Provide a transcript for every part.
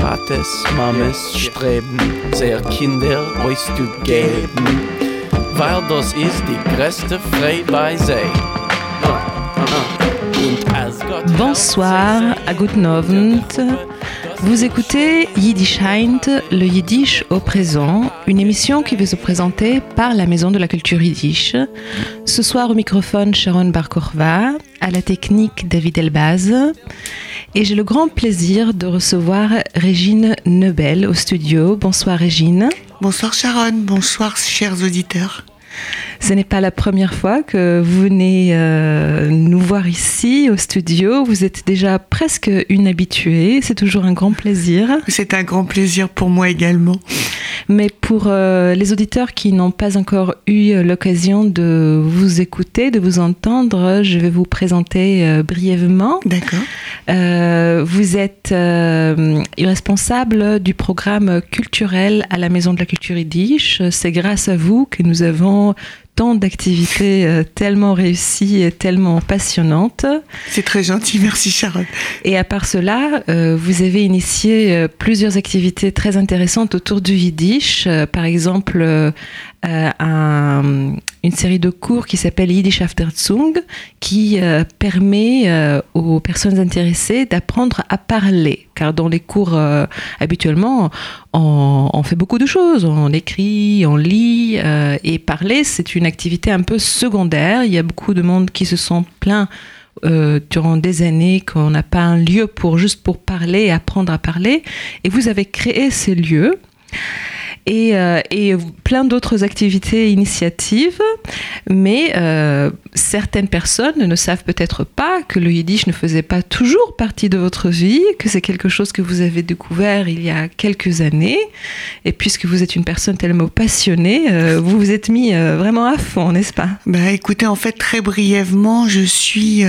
Tates, Mames streben, sehr Kinder euch zu geben, weil das ist die größte Freude bei sie. Bonsoir, à guten Abend. Vous écoutez Yiddish Heint, le Yiddish au présent, une émission qui vous est présentée par la Maison de la Culture Yiddish. Ce soir au microphone Sharon Barkorva, à la technique David Elbaz. Et j'ai le grand plaisir de recevoir Régine Nebel au studio. Bonsoir Régine. Bonsoir Sharon, bonsoir chers auditeurs. Ce n'est pas la première fois que vous venez euh, nous voir ici au studio. Vous êtes déjà presque une habituée. C'est toujours un grand plaisir. C'est un grand plaisir pour moi également. Mais pour euh, les auditeurs qui n'ont pas encore eu l'occasion de vous écouter, de vous entendre, je vais vous présenter euh, brièvement. D'accord. vous êtes responsable du programme culturel à la Maison de la Culture Yiddish. C'est grâce à vous que nous avons tant d'activités euh, tellement réussies et tellement passionnantes. C'est très gentil, merci Sharon. Et à part cela, euh, vous avez initié euh, plusieurs activités très intéressantes autour du Yiddish. par exemple, un, une série de cours qui s'appelle Yiddish Afterzung, qui permet aux personnes intéressées d'apprendre à parler. Car dans les cours, habituellement, on, on, fait beaucoup de choses. On écrit, on lit, et parler, c'est une activité un peu secondaire. Il y a beaucoup de monde qui se sont plaints euh, durant des années qu'on n'a pas un lieu pour juste pour parler et apprendre à parler. Et vous avez créé ces lieux et, euh, et plein d'autres activités, initiatives. Mais euh, certaines personnes ne savent peut-être pas que le yiddish ne faisait pas toujours partie de votre vie, que c'est quelque chose que vous avez découvert il y a quelques années. Et puisque vous êtes une personne tellement passionnée, euh, vous vous êtes mis vraiment à fond, n'est-ce pas? Bah écoutez, en fait, très brièvement, je suis...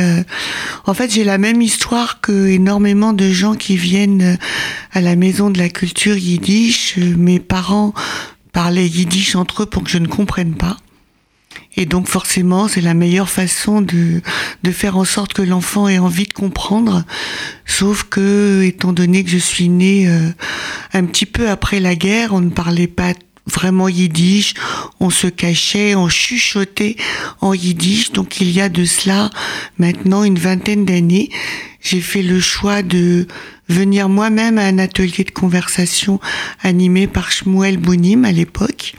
en fait, j'ai la même histoire que énormément de gens qui viennent à la maison de la culture yiddish. Mes parents parler yiddish entre eux pour que je ne comprenne pas. Et donc forcément, c'est la meilleure façon de, de faire en sorte que l'enfant ait envie de comprendre. Sauf que, étant donné que je suis née euh, un petit peu après la guerre, on ne parlait pas vraiment yiddish, on se cachait, on chuchotait en yiddish. Donc il y a de cela maintenant une vingtaine d'années, j'ai fait le choix de venir moi-même à un atelier de conversation animé par Shmuel Bounim à l'époque,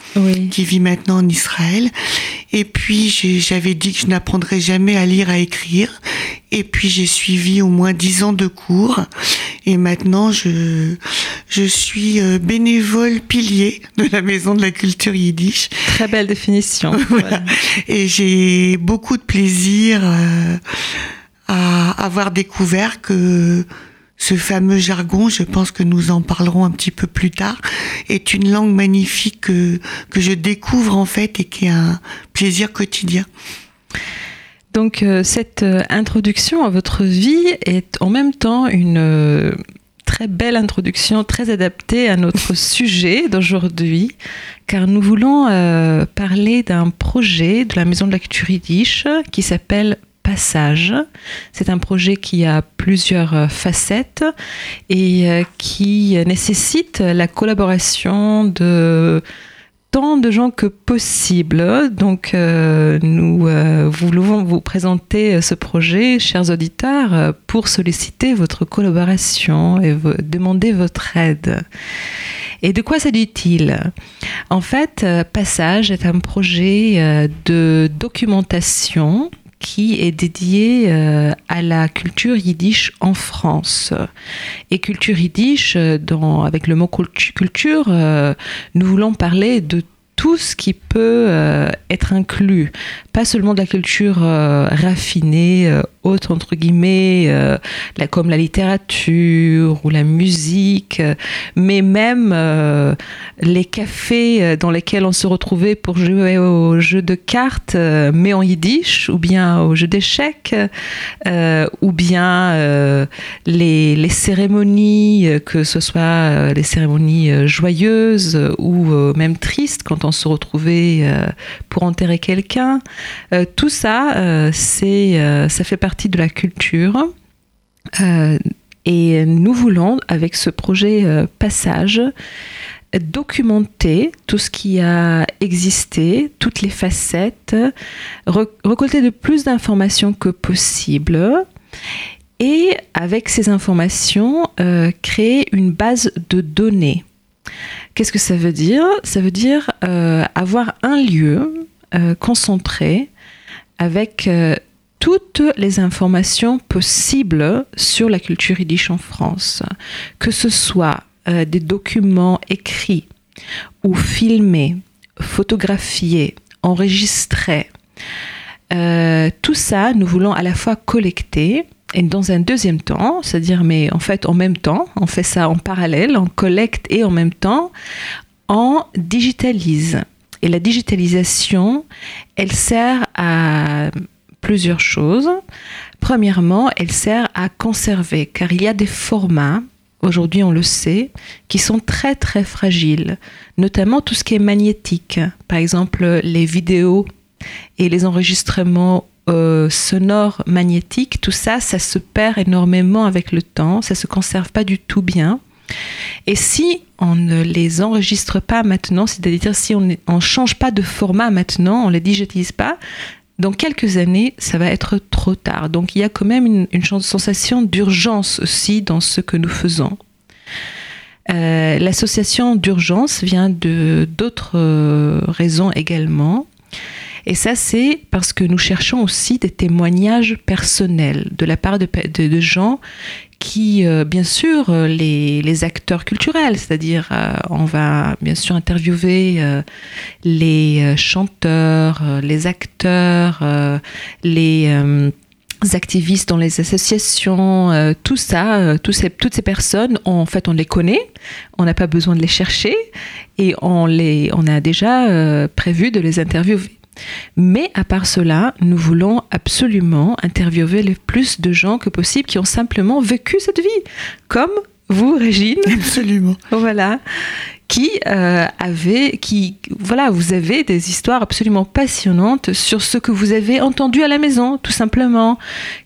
qui vit maintenant en Israël. Et puis j'avais dit que je n'apprendrais jamais à lire, à écrire. Et puis j'ai suivi au moins dix ans de cours. Et maintenant je je suis euh, bénévole pilier de la Maison de la Culture Yiddish. Très belle définition. voilà. Et j'ai beaucoup de plaisir euh, à avoir découvert que ce fameux jargon, je pense que nous en parlerons un petit peu plus tard, est une langue magnifique que, que je découvre en fait et qui est un plaisir quotidien. Donc euh, cette euh, introduction à votre vie est en même temps une euh, très belle introduction, très adaptée à notre sujet d'aujourd'hui, car nous voulons parler d'un projet de la Maison de la Culture Yiddish qui s'appelle Passage. C'est un projet qui a plusieurs facettes et euh, qui nécessite la collaboration de tant de gens que possible. Donc, euh, nous voulons vous présenter ce projet, chers auditeurs, pour solliciter votre collaboration et demander votre aide. Et de quoi s'agit-il? En fait, Passage est un projet de documentation qui est dédié euh, à la culture yiddish en France. Et culture yiddish, euh, dans, avec le mot culture, euh, nous voulons parler de tout ce qui peut être inclus, pas seulement de la culture raffinée, haute entre guillemets, euh, comme la littérature ou la musique, mais même euh, les cafés euh, dans lesquels on se retrouvait pour jouer aux jeux de cartes, mais en yiddish, ou bien aux jeux d'échecs, ou bien les, les, cérémonies, que ce soit les cérémonies joyeuses ou même tristes quand on se retrouvait pour enterrer quelqu'un. tout ça, c'est, ça fait partie de la culture. Euh, Et nous voulons, avec ce projet euh, Passage, documenter tout ce qui a existé, toutes les facettes, récolter de plus d'informations que possible et avec ces informations, euh, créer une base de données. Qu'est-ce que ça veut dire? Ça veut dire euh, avoir un lieu concentré avec toutes les informations possibles sur la culture yiddish en France, que ce soit euh, des documents écrits ou filmés, photographiés, enregistrés. Euh, tout ça, nous voulons à la fois collecter et dans un deuxième temps, c'est-à-dire, mais en fait, en même temps, on fait ça en parallèle, on collecte et en même temps, on digitalise. Et la digitalisation, elle sert à plusieurs choses. Premièrement, elle sert à conserver, car il y a des formats, aujourd'hui on le sait, qui sont très très fragiles, notamment tout ce qui est magnétique, par exemple les vidéos et les enregistrements euh, sonores magnétiques, tout ça, ça se perd énormément avec le temps, ça se conserve pas du tout bien. Et si on ne les enregistre pas maintenant, c'est-à-dire si on ne change pas de format maintenant, on ne les digitalise pas, dans quelques années, ça va être trop tard. Donc il y a quand même une, sensation d'urgence aussi dans ce que nous faisons. Euh, l'association d'urgence vient de d'autres euh, raisons également. Et ça, c'est parce que nous cherchons aussi des témoignages personnels de la part de, gens qui, euh, bien sûr, euh, les, acteurs culturels, c'est-à-dire euh, on va bien sûr interviewer les chanteurs, les acteurs, les activistes dans les associations, tout ça, toutes ces personnes, en fait, on les connaît, on n'a pas besoin de les chercher et on, les, on a déjà prévu de les interviewer. Mais à part cela, nous voulons absolument interviewer le plus de gens que possible qui ont simplement vécu cette vie, comme vous, Régine. Absolument. voilà. Qui euh, avait, qui, voilà, vous avez des histoires absolument passionnantes sur ce que vous avez entendu à la maison, tout simplement.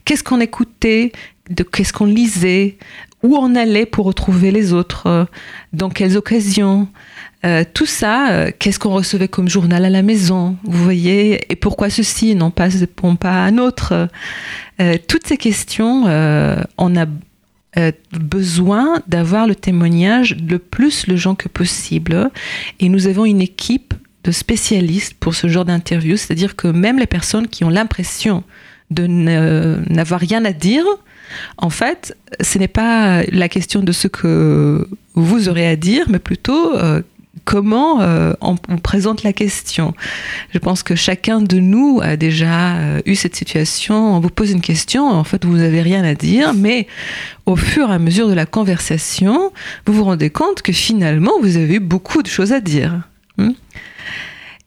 Qu'est-ce qu'on écoutait, de qu'est-ce qu'on lisait, où on allait pour retrouver les autres, dans quelles occasions. Euh, tout ça, euh, qu'est-ce qu'on recevait comme journal à la maison, vous voyez, et pourquoi ceci non pas, pas un autre. Euh, Toutes ces questions, on a besoin d'avoir le témoignage le plus le gens que possible, et nous avons une équipe de spécialistes pour ce genre d'interview, c'est-à-dire que même les personnes qui ont l'impression de n'avoir rien à dire, en fait, ce n'est pas la question de ce que vous aurez à dire, mais plutôt comment euh, on, présente la question. Je pense que chacun de nous a déjà euh, eu cette situation. On vous pose une question, en fait, vous n'avez rien à dire, mais au fur et à mesure de la conversation, vous vous rendez compte que finalement, vous avez beaucoup de choses à dire. Hmm?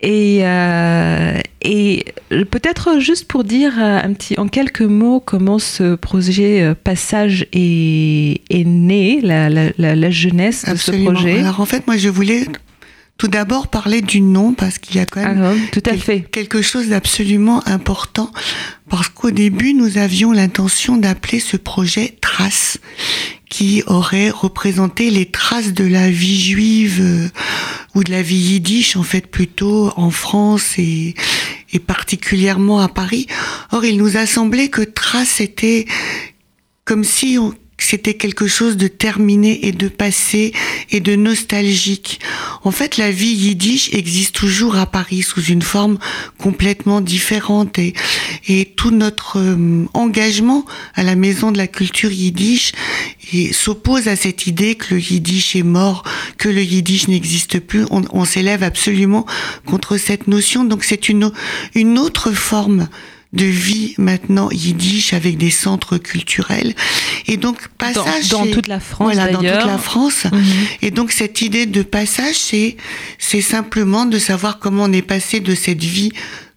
Et, euh, et peut-être juste pour dire un petit, en quelques mots comment ce projet Passage est, est né, la, la, la, jeunesse de ce projet. Alors en fait, moi je voulais tout d'abord parler du nom parce qu'il y a quand même ah tout à fait. quelque chose d'absolument important parce qu'au début nous avions l'intention d'appeler ce projet Traces qui aurait représenté les traces de la vie juive euh, ou de la vie yiddish en fait plutôt en France et, et particulièrement à Paris. Or il nous a semblé que Traces était comme si on, c'était quelque chose de terminé et de passé et de nostalgique. En fait, la vie yiddish existe toujours à Paris sous une forme complètement différente et, et tout notre euh, engagement à la maison de la culture yiddish s'oppose à cette idée que le yiddish est mort, que le yiddish n'existe plus. On, on s'élève absolument contre cette notion. Donc c'est une, une autre forme de vie maintenant yiddish avec des centres culturels et donc passage dans, toute la France voilà dans toute la France mhm. et donc cette idée de passage c'est c'est simplement de savoir comment on est passé de cette vie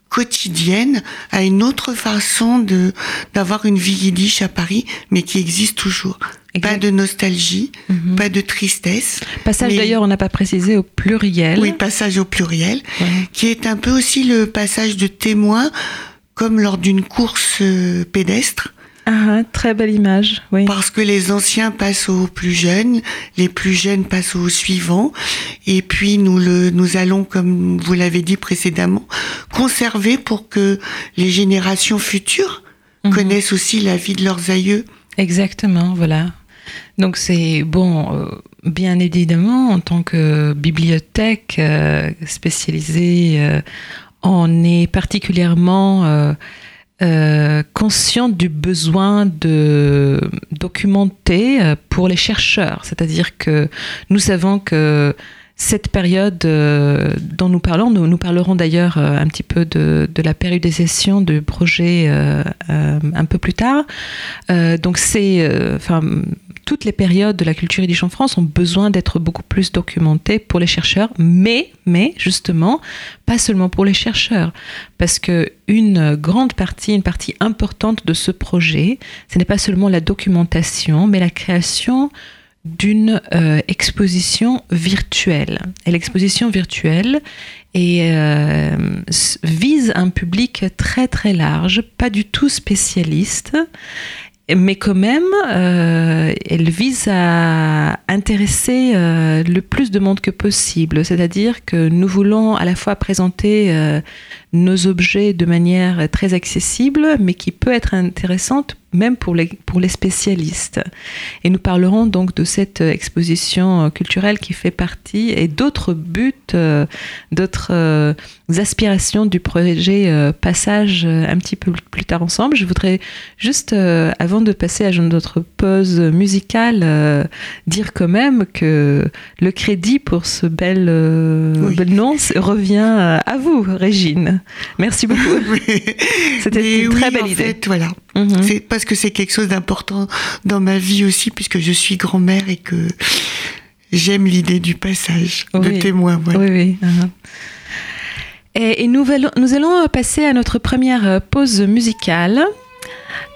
quotidienne à une autre façon de d'avoir une vie yiddish à Paris mais qui existe toujours Pas de nostalgie, mhm. pas de tristesse. Passage d'ailleurs, on n'a pas précisé au pluriel. Oui, passage au pluriel, qui est un peu aussi le passage de témoin comme lors d'une course euh, pédestre. Ah, très belle image, oui. Parce que les anciens passent aux plus jeunes, les plus jeunes passent aux suivants, et puis nous le, nous allons, comme vous l'avez dit précédemment, conserver pour que les générations futures mhm. connaissent aussi la vie de leurs aïeux. Exactement, voilà. Donc c'est bon, euh, bien évidemment, en tant que bibliothèque euh, spécialisée, euh, on est particulièrement euh, consciente du besoin de documenter euh, pour les chercheurs. C'est-à-dire que nous savons que cette période euh, dont nous parlons, nous, nous parlerons d'ailleurs un petit peu de, de, la périodisation du projet un peu plus tard. donc c'est, toutes les périodes de la culture yiddish en France ont besoin d'être beaucoup plus documentées pour les chercheurs, mais, mais justement, pas seulement pour les chercheurs, parce que une grande partie, une partie importante de ce projet, ce n'est pas seulement la documentation, mais la création d'une euh, exposition virtuelle. Et l'exposition virtuelle euh, vise un public très très large, pas du tout spécialiste mais quand même, euh, elle vise à intéresser euh, le plus de monde que possible. C'est-à-dire que nous voulons à la fois présenter euh, nos objets de manière très accessible, mais qui peut être intéressante même pour les, pour les spécialistes. Et nous parlerons donc de cette exposition culturelle qui fait partie et d'autres buts, d'autres aspirations du projet Passage un petit peu plus tard ensemble. Je voudrais juste, avant de passer à notre pause musicale, dire quand même que le crédit pour ce bel, bel nom revient à vous, Régine. Merci beaucoup. C'était une très belle idée. voilà. Mhm. C'est parce que c'est quelque chose d'important dans ma vie aussi, puisque je suis grand-mère et que j'aime l'idée du passage de témoin. Oui, oui. Uh-huh. Et, nous, nous, allons passer à notre première pause musicale.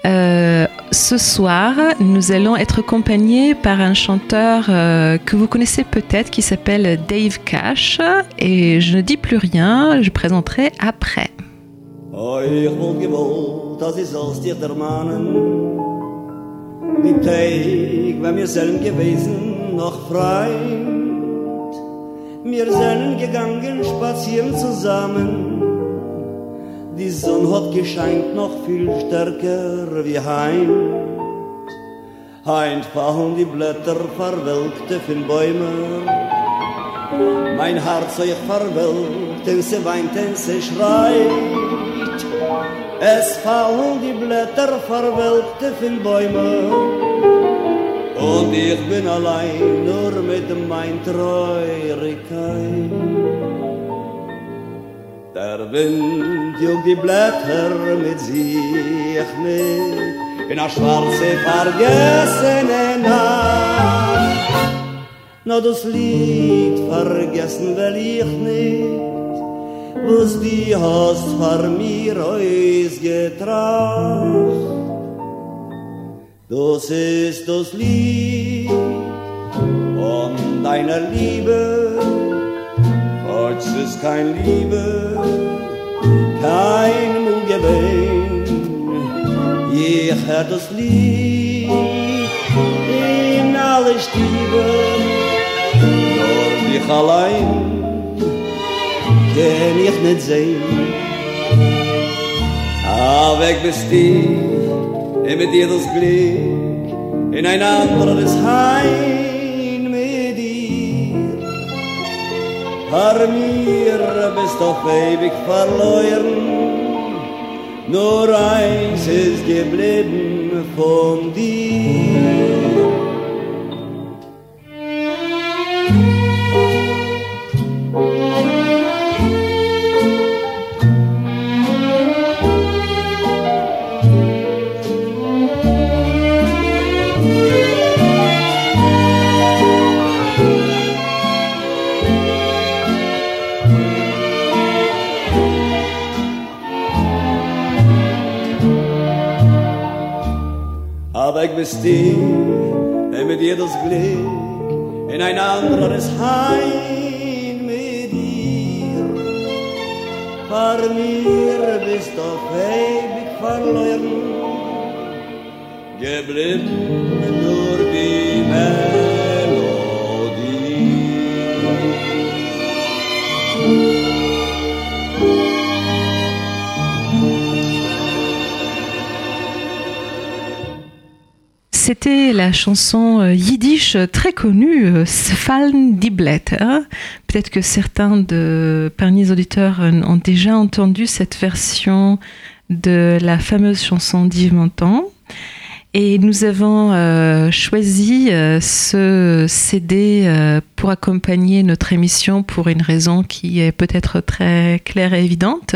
Euh, ce soir, nous allons être accompagnés par un chanteur euh, que vous connaissez peut-être qui s'appelle Dave Cash. Et je ne dis plus rien, je présenterai après. Die Sonne hat gescheint noch viel stärker wie heim. Heint fallen die Blätter verwelkte von Bäumen. Mein Herz euch verwelkt, denn sie weint, denn sie schreit. Es fallen die Blätter verwelkte von Bäumen. Und ich bin allein nur mit mein Treurigkeit. Der Wind jog die Blätter mit sich mit In a schwarze vergessene Nacht. Na das Lied vergessen will ich nicht Was die hast vor mir ausgetracht Das ist das Lied von deiner Liebe Heutz ist kein Liebe, kein Mundgewein. Ich hör das Lied in alle Stiebe, nur dich allein kann ich nicht sehen. Ah, weg bist du, mit dir das Glück in ein anderes Heim. Har mir bist auf ewig verloren. Nur eins ist geblieben von dir weg bist du, und mit dir das Glück in ein anderes Heim mit dir. Vor mir bist du ewig verloren, C'était la chanson euh, yiddish très connue, euh, Sfaln die Blätter. Peut-être que certains de, parmi les auditeurs euh, ont déjà entendu cette version de la fameuse chanson d'Yves Montand. Et nous avons euh, choisi euh, ce CD euh, pour accompagner notre émission pour une raison qui est peut-être très claire et évidente.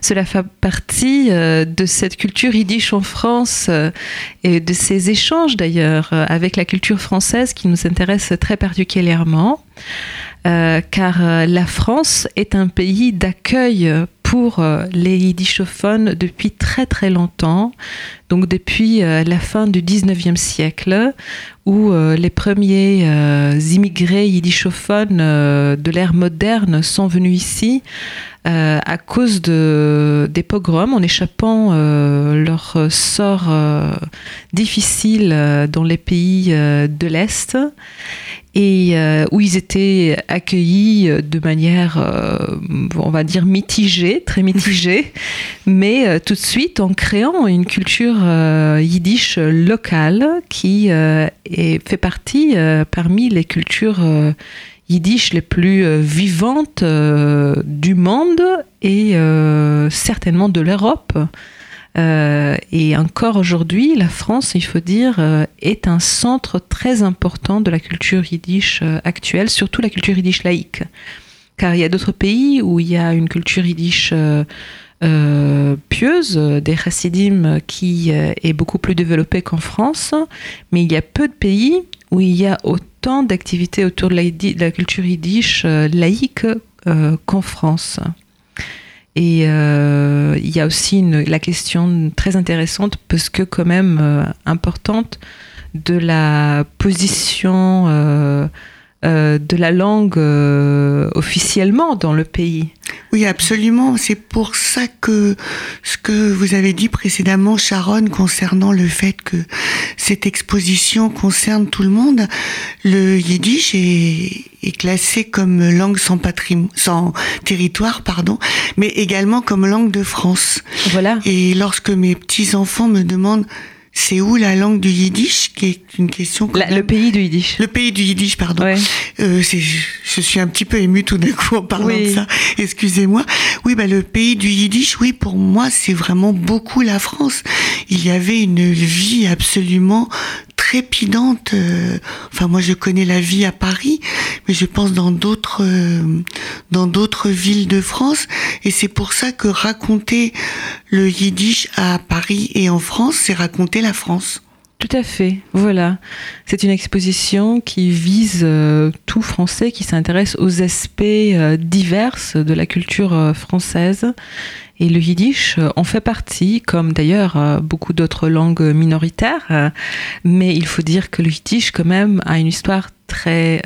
cela fait partie de cette culture yiddish en France et de ces échanges d'ailleurs avec la culture française qui nous intéresse très particulièrement. car la France est un pays d'accueil pour les yiddishophones depuis très très longtemps, donc depuis euh, la fin du 19e siècle, où euh, les premiers immigrés yiddishophones de l'ère moderne sont venus ici à cause de, des pogroms, en échappant leur sort difficile dans les pays de l'Est. Et euh, où ils étaient accueillis de manière, euh, on va dire, mitigée, très mitigée, mais euh, tout de suite en créant une culture yiddish locale qui est, fait partie parmi les cultures yiddish les plus vivantes du monde et certainement de l'Europe. Euh, et encore aujourd'hui, la France, il faut dire, euh, est un centre très important de la culture yiddish euh, actuelle, surtout la culture yiddish laïque. Car il y a d'autres pays où il y a une culture yiddish pieuse, des chassidim qui est beaucoup plus développée qu'en France, mais il y a peu de pays où il y a autant d'activités autour de la, culture yiddish laïque qu'en France. Et euh, il y a aussi la question très intéressante, parce que quand même euh, importante, de la position euh, de la langue officiellement dans le pays. Oui, absolument. C'est pour ça que ce que vous avez dit précédemment, Sharon, concernant le fait que cette exposition concerne tout le monde, le yiddish est, est classé comme langue sans, sans territoire, pardon, mais également comme langue de France. Voilà. Et lorsque mes petits enfants me demandent c'est où la langue du yiddish qui est une question le pays du yiddish. Le pays du yiddish pardon. Ouais. euh, je suis un petit peu émue tout d'un coup en parlant de ça. Excusez-moi. Oui bah le pays du yiddish oui pour moi c'est vraiment beaucoup la France. Il y avait une vie absolument trépidante. Euh, enfin, moi, je connais la vie à Paris, mais je pense dans d'autres euh, dans d'autres villes de France. Et c'est pour ça que raconter le yiddish à Paris et en France, c'est raconter la France. Tout à fait, voilà. C'est une exposition qui vise euh, tout français, qui s'intéresse aux aspects divers de la culture française et le yiddish euh, en fait partie, comme d'ailleurs euh, beaucoup d'autres langues minoritaires. Euh, mais il faut dire que le yiddish, quand même, a une histoire très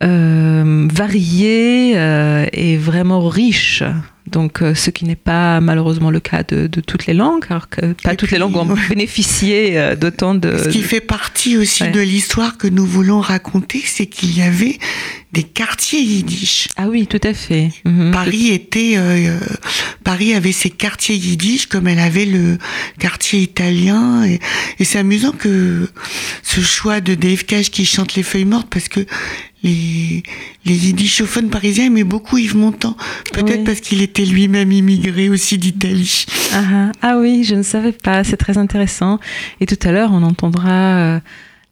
variée et vraiment riche. Donc, ce qui n'est pas malheureusement le cas de, toutes les langues, alors que pas toutes les langues ont bénéficié d'autant de. Ce qui fait partie aussi de l'histoire que nous voulons raconter, c'est qu'il y avait des quartiers yiddish. Ah oui, tout à fait. Mhm. Paris était, euh, Paris avait ses quartiers yiddish comme elle avait le quartier italien. Et, c'est amusant que ce choix de Dave Cash qui chante les feuilles mortes parce que les, les yiddishophones parisiens aimaient beaucoup Yves Montand. Peut-être parce qu'il était lui-même immigré aussi d'Italie. Ah, ah, ah, oui, je ne savais pas. C'est très intéressant. Et tout à l'heure, on entendra.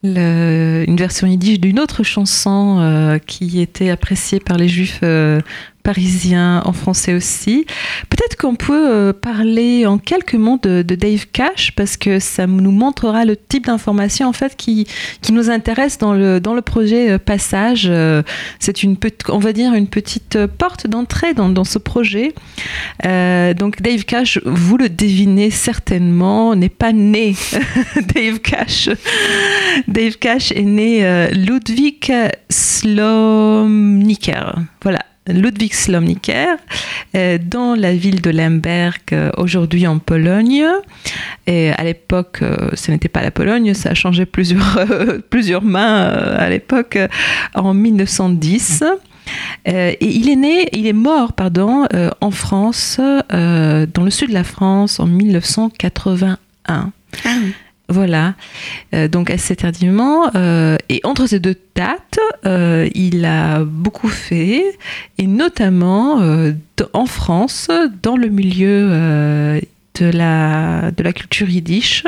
Euh, une version yiddish d'une autre chanson euh, qui était appréciée par les juifs euh, parisien en français aussi. Peut-être qu'on peut euh, parler en quelques mots de, Dave Cash parce que ça nous montrera le type d'information en fait qui, qui nous intéresse dans le, dans le projet euh, Passage. Euh, c'est une on va dire une petite porte d'entrée dans, ce projet. donc Dave Cash, vous le devinez certainement, n'est pas né Dave Cash. Dave Cash est né Ludwig Slomniker. Voilà Ludwig Slomniker dans la ville de Lemberg, aujourd'hui en Pologne. Et à l'époque, ce n'était pas la Pologne, ça a changé plusieurs, plusieurs mains à l'époque, en 1910. et il est né, il est mort, pardon, en France, dans le sud de la France, en 1981. Ah voilà, euh, donc assez tardivement. Euh, et entre ces deux dates, euh, il a beaucoup fait, et notamment en France, dans le milieu de, la, de la culture yiddish.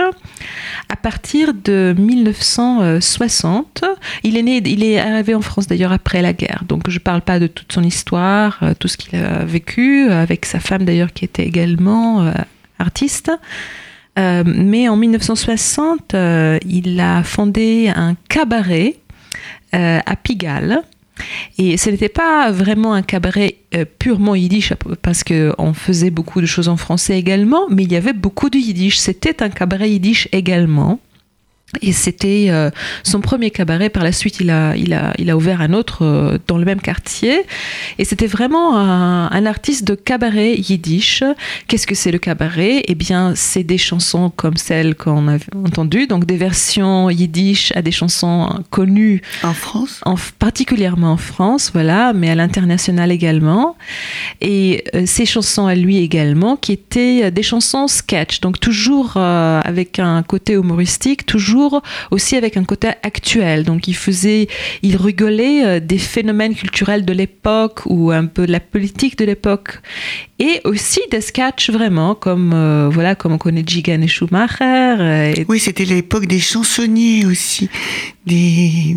À partir de 1960, il est, né, il est arrivé en France d'ailleurs après la guerre, donc je ne parle pas de toute son histoire, tout ce qu'il a vécu, avec sa femme d'ailleurs qui était également artiste. Euh, mais en 1960, euh, il a fondé un cabaret euh, à Pigalle. Et ce n'était pas vraiment un cabaret purement yiddish, parce qu'on faisait beaucoup de choses en français également, mais il y avait beaucoup de yiddish. C'était un cabaret yiddish également. Et c'était euh, son premier cabaret. Par la suite, il a, il a, il a ouvert un autre euh, dans le même quartier. Et c'était vraiment un, artiste de cabaret yiddish. Qu'est-ce que c'est le cabaret? Eh bien, c'est des chansons comme celles qu'on a entendues, donc des versions yiddish à des chansons connues. En France? En, Particulièrement en France, voilà, mais à l'international également. Et euh, ces chansons à lui également, qui étaient des chansons sketch, donc toujours avec un côté humoristique, toujours aussi avec un côté actuel. Donc il faisait, il rigolait euh, des phénomènes culturels de l'époque ou un peu de la politique de l'époque et aussi des sketchs vraiment comme euh, voilà comme on connaît Jigan et Schumacher. Euh, oui, c'était l'époque des chansonniers aussi, des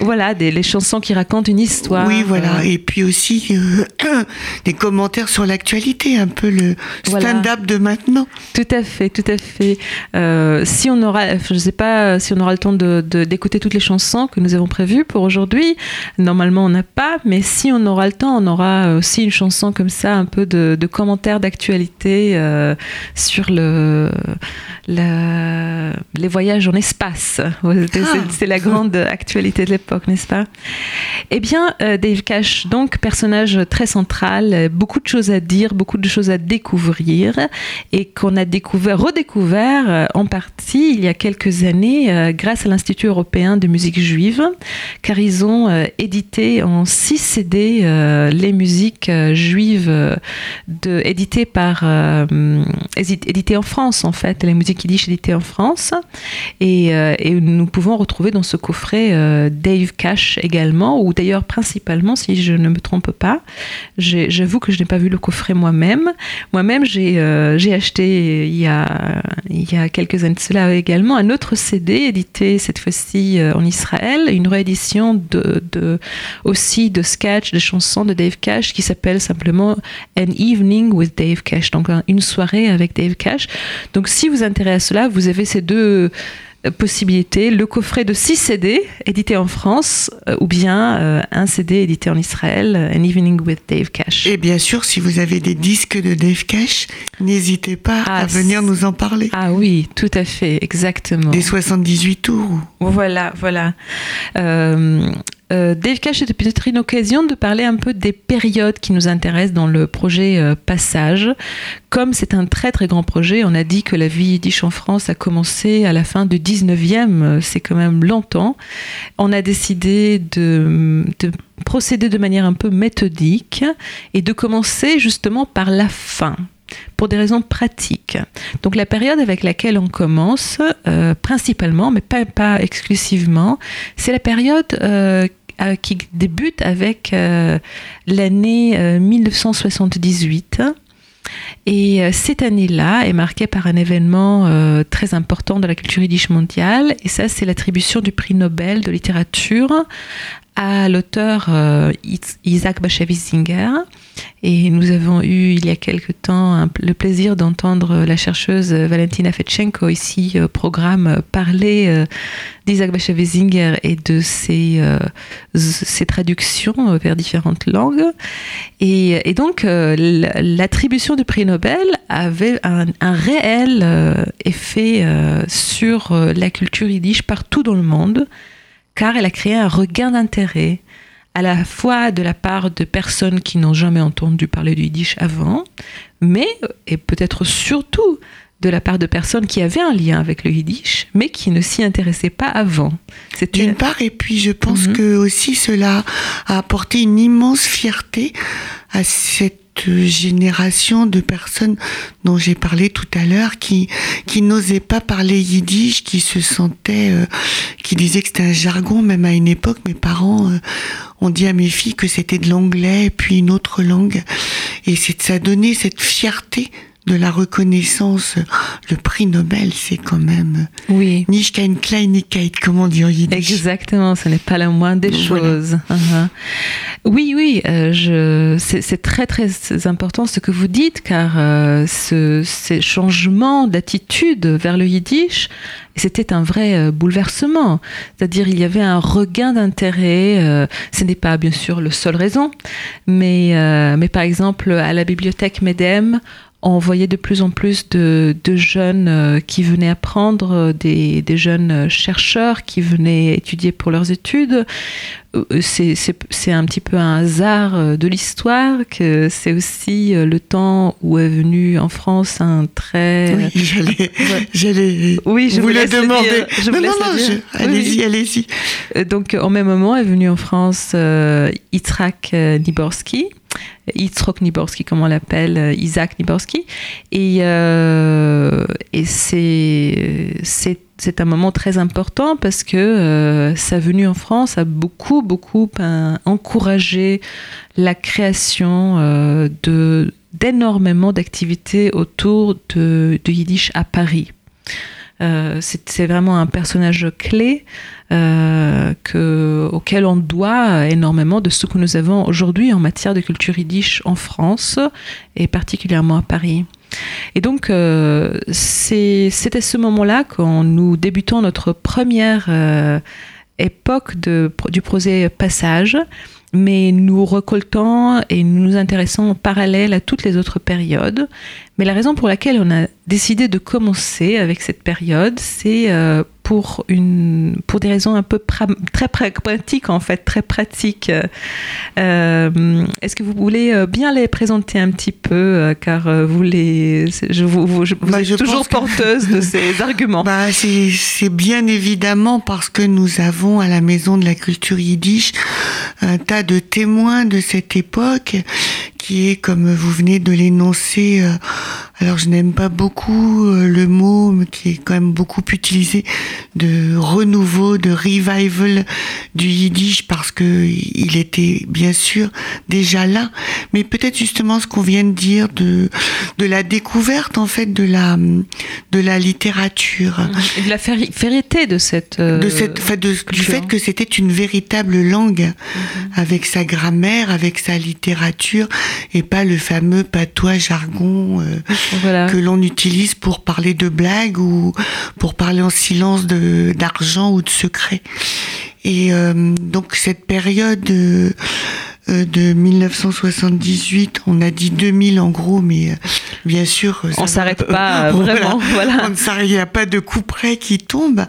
voilà, des, les chansons qui racontent une histoire. Oui, voilà. Et puis aussi euh, des commentaires sur l'actualité, un peu le stand-up de maintenant. Tout à fait, tout à fait. Euh, si on aura, je ne sais pas si on aura le temps d'écouter de, d'écouter toutes les chansons que nous avons prévues pour aujourd'hui. Normalement, on n'a pas, mais si on aura le temps, on aura aussi une chanson comme ça, un peu de, de commentaires d'actualité euh, sur le, les voyages en espace. C'est la ah. Grande actualité de l'époque n'est-ce pas? Eh bien, euh, Dave Cash, donc personnage très central, beaucoup de choses à dire, beaucoup de choses à découvrir, et qu'on a découvert, redécouvert euh, en partie il y a quelques années euh, grâce à l'Institut européen de musique juive, car ils ont édité en six CD les musiques juives de, éditées par éditées en France en fait, les musiques yiddish éditées en France, et, et nous pouvons retrouver dans ce coffret Dave Cash également, ou d'ailleurs principalement, si je ne me trompe pas. J'avoue que je n'ai pas vu le coffret moi-même. Moi-même, j'ai euh, acheté il y, a, quelques années de cela également un autre CD édité cette fois-ci euh, en Israël, une réédition de, aussi de sketch, de chansons de Dave Cash qui s'appelle simplement An Evening with Dave Cash, donc une soirée avec Dave Cash. Donc si vous intéressez à cela, vous avez ces deux possibilité, le coffret de 6 CD édité en France euh, ou bien euh, un CD édité en Israël, An Evening with Dave Cash. Et bien sûr, si vous avez des disques de Dave Cash, n'hésitez pas à ah, venir nous en parler. Ah oui, tout à fait, exactement. Des 78 tours. Voilà, voilà. Euh, euh, Dave Cash peut-être une occasion de parler un peu des périodes qui nous intéressent dans le projet euh, Passage. Comme c'est un très très grand projet, on a dit que la vie yiddish en France a commencé à la fin du 19e, euh, c'est quand même longtemps. On a décidé de, de procéder de manière un peu méthodique et de commencer justement par la fin pour des raisons pratiques. Donc la période avec laquelle on commence, euh, principalement, mais pas, exclusivement, c'est la période euh, euh, qui débute avec l'année 1978. Et cette année-là est marquée par un événement très important de la culture yiddish mondiale, et ça c'est l'attribution du prix Nobel de littérature à l'auteur Isaac Bashevis Singer. Et nous avons eu il y a quelque temps le plaisir d'entendre la chercheuse Valentina Fetchenko ici au programme euh, parler euh, d'Isaac Bashevis et de ses, euh, ses, traductions vers différentes langues. Et, et donc l'attribution du prix Nobel avait un, un réel effet sur la culture yiddish partout dans le monde, car elle a créé un regain d'intérêt à la fois de la part de personnes qui n'ont jamais entendu parler du yiddish avant, mais, et peut-être surtout, de la part de personnes qui avaient un lien avec le yiddish, mais qui ne s'y intéressaient pas avant. D'une part, et puis je pense mhm. que aussi cela a apporté une immense fierté à cette génération de personnes dont j'ai parlé tout à l'heure qui qui n'osaient pas parler yiddish, qui se sentaient, euh, qui disaient que c'était un jargon. Même à une époque, mes parents euh, ont dit à mes filles que c'était de l'anglais, puis une autre langue, et c'est ça donnait cette fierté de la reconnaissance, le prix Nobel, c'est quand même. Oui. Nicht kein Kleinigkeit, en yiddish. Exactement, ce n'est pas la moindre des choses. Uh-huh. Oui, oui, euh, je, c'est, très très important ce que vous dites, car euh, ce, ces changements d'attitude vers le yiddish, c'était un vrai euh, bouleversement. C'est-à-dire, il y avait un regain d'intérêt. ce n'est pas bien sûr le seul raison, mais, mais par exemple, à la bibliothèque MEDEM, on voyait de plus en plus de, jeunes euh, qui venaient apprendre, euh, des, jeunes chercheurs qui venaient étudier pour leurs études. Euh, c'est un petit peu un hasard de l'histoire que c'est aussi le temps où est venu en France un très... Oui, j'allais oui, je vous, le demander. Je non, non, non, allez-y, allez-y. Donc, au même moment est venu en France euh, Niborski, Yitzhak Niborski, comme on l'appelle, euh, Isaac Niborski. Et, euh, c'est, un moment très important parce que euh, sa venue en France a beaucoup, beaucoup encouragé la création d'énormément d'activités autour de Yiddish à Paris. Euh, c'est vraiment un personnage clé euh, que, auquel on doit énormément de ce que nous avons aujourd'hui en matière de culture yiddish en France et particulièrement à Paris. Et donc, euh, c'est à ce moment-là quand nous débutons notre première époque du projet Passage mais nous recoltons et nous nous intéressons en parallèle à toutes les autres périodes. Mais la raison pour laquelle on a décidé de commencer avec cette période, c'est euh, pour, une, pour des raisons un peu très pragmatiques, en fait, très pratiques. Euh, est-ce que vous voulez euh, bien les présenter un petit peu, car vous, les, je, vous, je, bah, êtes toujours porteuse de ces arguments bah, C'est bien évidemment parce que nous avons à la Maison de la Culture Yiddish un tas de témoins de cette époque qui est, comme vous venez de l'énoncer, euh, alors je n'aime pas beaucoup euh, le mot, mais qui est quand même beaucoup utilisé, de renouveau, de revival du yiddish, parce que il était bien sûr déjà là, mais peut-être justement ce qu'on vient de dire de de la découverte en fait de la de la littérature. Et de la vérité de cette euh, de cette du fait que c'était une véritable langue mhm. avec sa grammaire, avec sa littérature et pas le fameux patois jargon euh, que l'on utilise pour parler de blagues ou pour parler en silence de d'argent ou de secret. Et euh, donc cette période euh, de 1978, on a dit 2000 en gros, mais bien sûr, on s'arrête pas vraiment. Voilà. il n'y a pas de coup près qui tombe.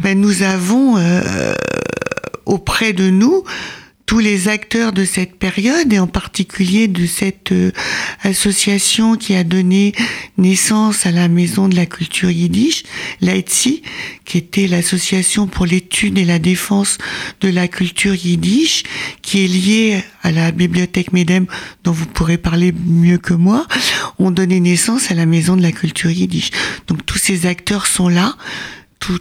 Ben, nous avons auprès de nous tous les acteurs de cette période et en particulier de cette euh, association qui a donné naissance à la Maison de la Culture Yiddish, l'AETSI, qui était l'association pour l'étude et la défense de la culture yiddish, qui est liée à la bibliothèque MEDEM, dont vous pourrez parler mieux que moi, ont donné naissance à la Maison de la Culture Yiddish. Donc tous ces acteurs sont là, tout,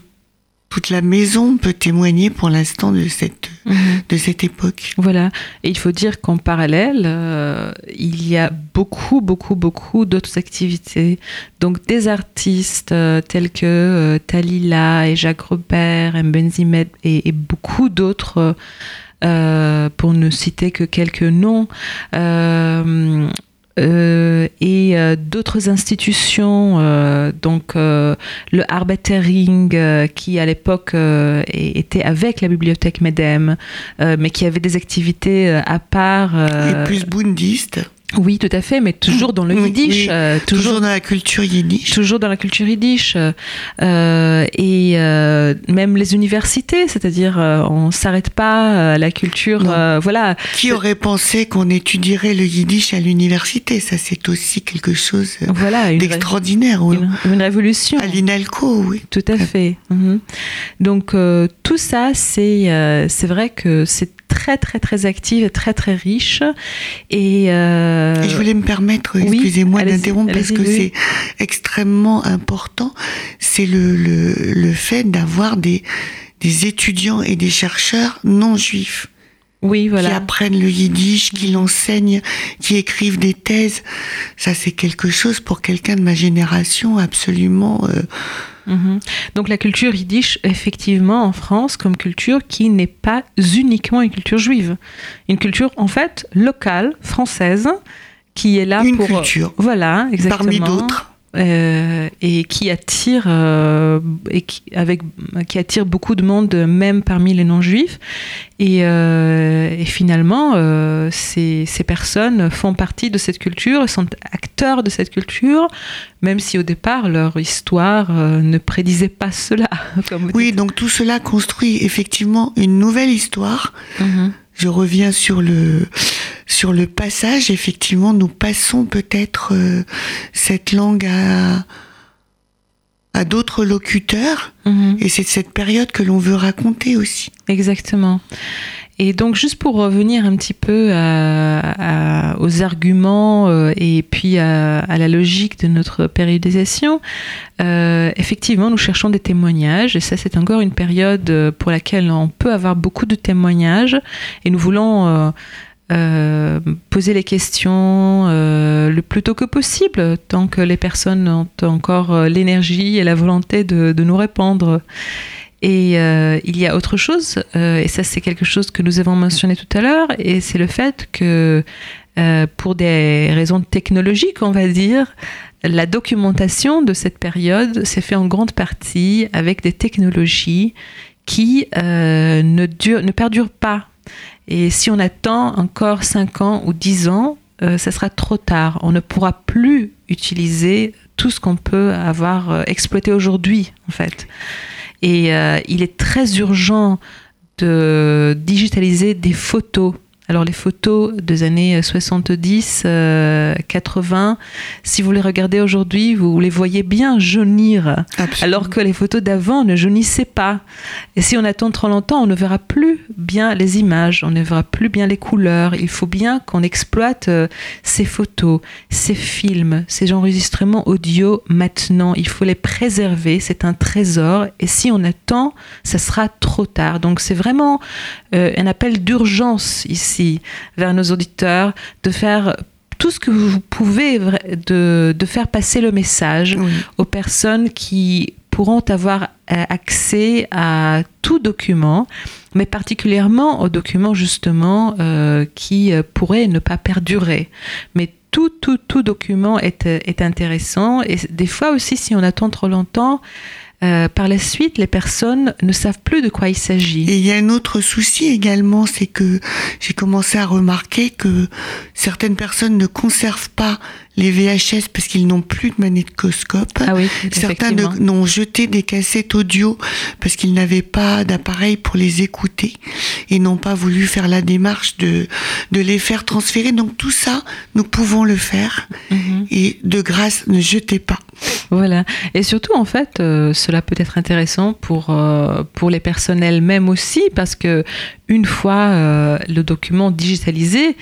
toute la maison peut témoigner pour l'instant de cette, mhm. de cette époque. Voilà. Et il faut dire qu'en parallèle, euh, il y a beaucoup, beaucoup, beaucoup d'autres activités. Donc des artistes euh, tels que euh, Talila et Jacques Robert, M. Benzimed et, et beaucoup d'autres. pour ne citer que quelques noms, euh, et euh, d'autres institutions, euh, donc le Arbetering qui à l'époque était avec la bibliothèque MEDEM, mais qui avait des activités à part. et plus bundistes. Oui, tout à fait, mais toujours dans le Oui, yiddish. oui. euh, Toujours, dans la culture yiddish. toujours dans la culture yiddish euh, et euh, même les universités, c'est-à-dire on s'arrête pas à la culture, voilà. Qui aurait pensé qu'on étudierait le yiddish à l'université? Ça, c'est aussi quelque chose Voilà, une, ré- d'extraordinaire. oui. une, une révolution. À l'INALCO, oui. Tout à fait. Mhm. Donc tout ça, c'est c'est vrai que c'est très très très actif et très très riche. Et, euh, Et je voulais me permettre, oui, excusez-moi d'interrompre, parce que oui. c'est extrêmement important, c'est le, le, le fait d'avoir des, des étudiants et des chercheurs non juifs oui, qui apprennent le yiddish, qui l'enseignent, qui écrivent des thèses. Ça, c'est quelque chose pour quelqu'un de ma génération absolument... euh, Mhm. Donc la culture yiddish, effectivement, en France, comme culture qui n'est pas uniquement une culture juive. Une culture, en fait, locale, française, qui est là une pour... culture, Voilà, exactement. parmi d'autres. Euh, et qui attire euh, et qui, avec qui attire beaucoup de monde même parmi les non-juifs et, euh, et finalement ces, ces personnes font partie de cette culture sont acteurs de cette culture même si au départ leur histoire ne prédisait pas cela comme Oui, dites. donc tout cela construit effectivement une nouvelle histoire. Mhm. Je reviens sur le sur le passage. Effectivement, nous passons peut-être euh, cette langue à à d'autres locuteurs, Mhm. et c'est cette période que l'on veut raconter aussi. Exactement. Et donc, juste pour revenir un petit peu à- à- aux arguments euh, et puis à, à la logique de notre périodisation, euh, effectivement, nous cherchons des témoignages et ça, c'est encore une période pour laquelle on peut avoir beaucoup de témoignages et nous voulons euh, euh, poser les questions euh, le plus tôt que possible, tant que les personnes ont encore euh, l'énergie et la volonté de, nous répondre. Et il y a autre chose, et ça c'est quelque chose que nous avons mentionné tout à l'heure, et c'est le fait que pour des raisons technologiques, on va dire, la documentation de cette période s'est fait en grande partie avec des technologies qui ne perdurent pas. Et si on attend encore 5 ans ou 10 ans, euh, ça sera trop tard. On ne pourra plus utiliser tout ce qu'on peut avoir euh, exploité aujourd'hui, en fait. Et euh, il est très urgent de digitaliser des photos. Alors les photos des années 70, euh, 80, si vous les regardez aujourd'hui, vous les voyez bien jaunir, Absolument. alors que les photos d'avant ne jaunissaient pas. Et si on attend trop longtemps, on ne verra plus bien les images, on ne verra plus bien les couleurs. Il faut bien qu'on exploite euh, ces photos, ces films, ces enregistrements audio maintenant. Il faut les préserver, c'est un trésor. Et si on attend, ça sera trop tard. Donc c'est vraiment euh, un appel d'urgence ici vers nos auditeurs de faire tout ce que vous pouvez de, de faire passer le message Oui. aux personnes qui pourront avoir euh, accès à tout document, mais particulièrement aux documents justement euh, qui euh, pourraient ne pas perdurer. Mais tout, tout, tout document est, est intéressant et des fois aussi si on attend trop longtemps, euh, par la suite, les personnes ne savent plus de quoi il s'agit. Et il y a un autre souci également, c'est que j'ai commencé à remarquer que certaines personnes ne conservent pas les VHS parce qu'ils n'ont plus de magnétoscope. Ah oui, Certains n'ont jeté des cassettes audio parce qu'ils n'avaient pas d'appareil pour les écouter et n'ont pas voulu faire la démarche de, de les faire transférer. Donc tout ça, nous pouvons le faire. Mhm. Et de grâce, ne jetez pas. Voilà. Et surtout, en fait, euh, cela peut être intéressant pour, euh, pour les personnes elles-mêmes aussi, parce que une fois euh, le document digitalisé,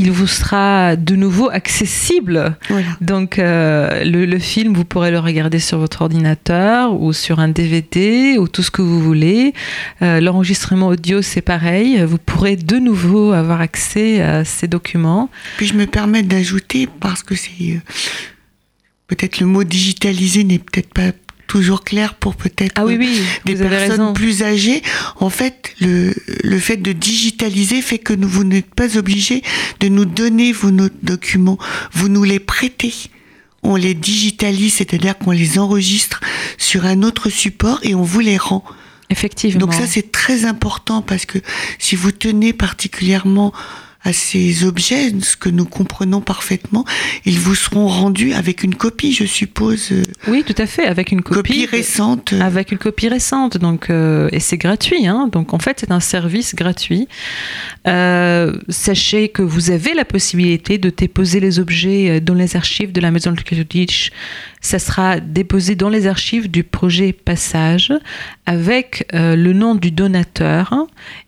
il vous sera de nouveau accessible. Voilà. Donc, euh, le, le film, vous pourrez le regarder sur votre ordinateur ou sur un DVD ou tout ce que vous voulez. Euh, L'enregistrement audio, c'est pareil. Vous pourrez de nouveau avoir accès à ces documents. Puis je me permets d'ajouter, parce que c'est euh, peut-être le mot digitalisé n'est peut-être pas toujours clair pour peut-être Ah oui, oui, des personnes plus âgées. En fait, le, le fait de digitaliser fait que nous, vous n'êtes pas obligé de nous donner vos documents. Vous nous les prêtez. On les digitalise, c'est-à-dire qu'on les enregistre sur un autre support et on vous les rend. Effectivement. Donc ça, c'est très important parce que si vous tenez particulièrement à ces objets, ce que nous comprenons parfaitement, ils vous seront rendus avec une copie, je suppose. Oui, tout à fait, avec une copie, copie récente. Avec une copie récente, donc euh, et c'est gratuit. Hein, donc en fait, c'est un service gratuit. Euh, sachez que vous avez la possibilité de déposer les objets euh, dans les archives de la maison de Kudich. Ça sera déposé dans les archives du projet Passage avec euh, le nom du donateur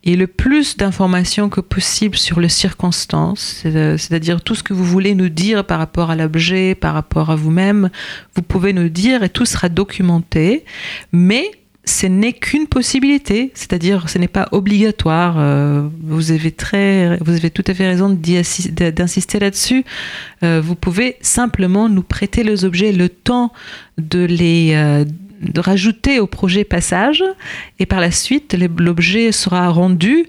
et le plus d'informations que possible sur les circonstances, c'est- c'est-à-dire tout ce que vous voulez nous dire par rapport à l'objet, par rapport à vous-même, vous pouvez nous dire et tout sera documenté. Mais ce n'est qu'une possibilité, c'est-à-dire ce n'est pas obligatoire. Euh, vous avez très, vous avez tout à fait raison d'insister là-dessus. Euh, vous pouvez simplement nous prêter les objets le temps de les euh, de rajouter au projet passage et par la suite l'objet sera rendu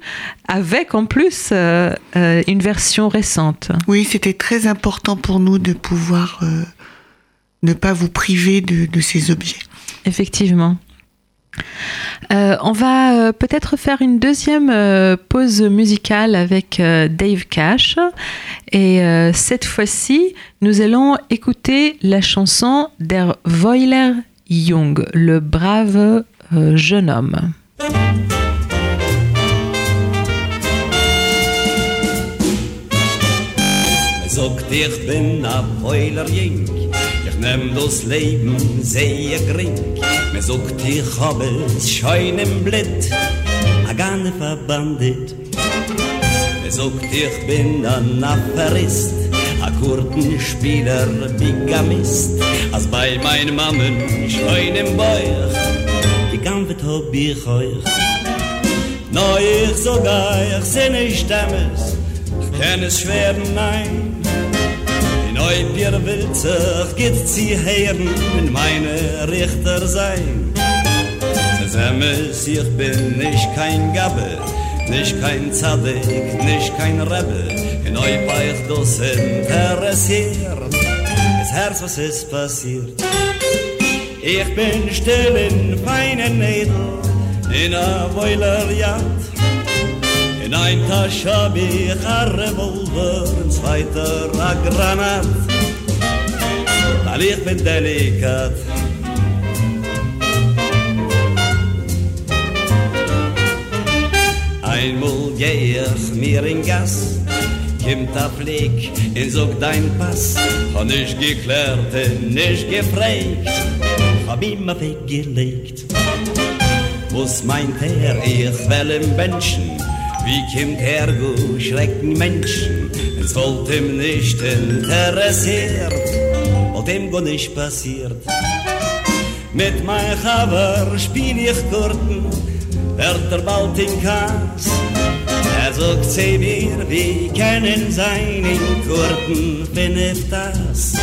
avec en plus une version récente. Oui, c'était très important pour nous de pouvoir ne pas vous priver de, de ces objets. Effectivement. Euh, on va euh, peut-être faire une deuxième euh, pause musicale avec Dave Cash. Et cette fois-ci, nous allons écouter la chanson Der Voiler Jung, le brave jeune homme. Jink Ich nehm das Leben sehr gering Me sogt ich hab es schein im Blit A gane verbandit Me sogt ich bin a Naferist A Kurtenspieler, Bigamist Als bei mein Mammen schein im Beuch. Die Gammet hab ich euch. No, ich sogar, ich seh nicht Stemmes Ich kenn es schwer, nein Euch ihr willt sich, geht sie hören In meine Richter sein. Zusammes, ich bin nicht kein Gabbe Nicht kein Zadig, nicht kein Rebbe. In euch war ich das interessiert. Das Herz, was ist passiert? Ich bin still in feinen Nädel In a Boilerjagd In ein Tasch hab ich a Revolver In zweiter a Granat Weil ich bin delikat. Einmal geh ich mir in Gas Kimmt a Flick in sog dein Pass. Hab nicht geklärt nicht gefragt Hab immer weggelegt. Was meint er, ich will im Menschen Wie kommt er, go schrecken Menschen Es wollt ihm nicht interessiert Wollt ihm go nicht passiert. Mit mein Chaber spiel ich Kurten Wird er bald in Kass Er sagt sie mir, wie können sein in Kurten, wenn ich das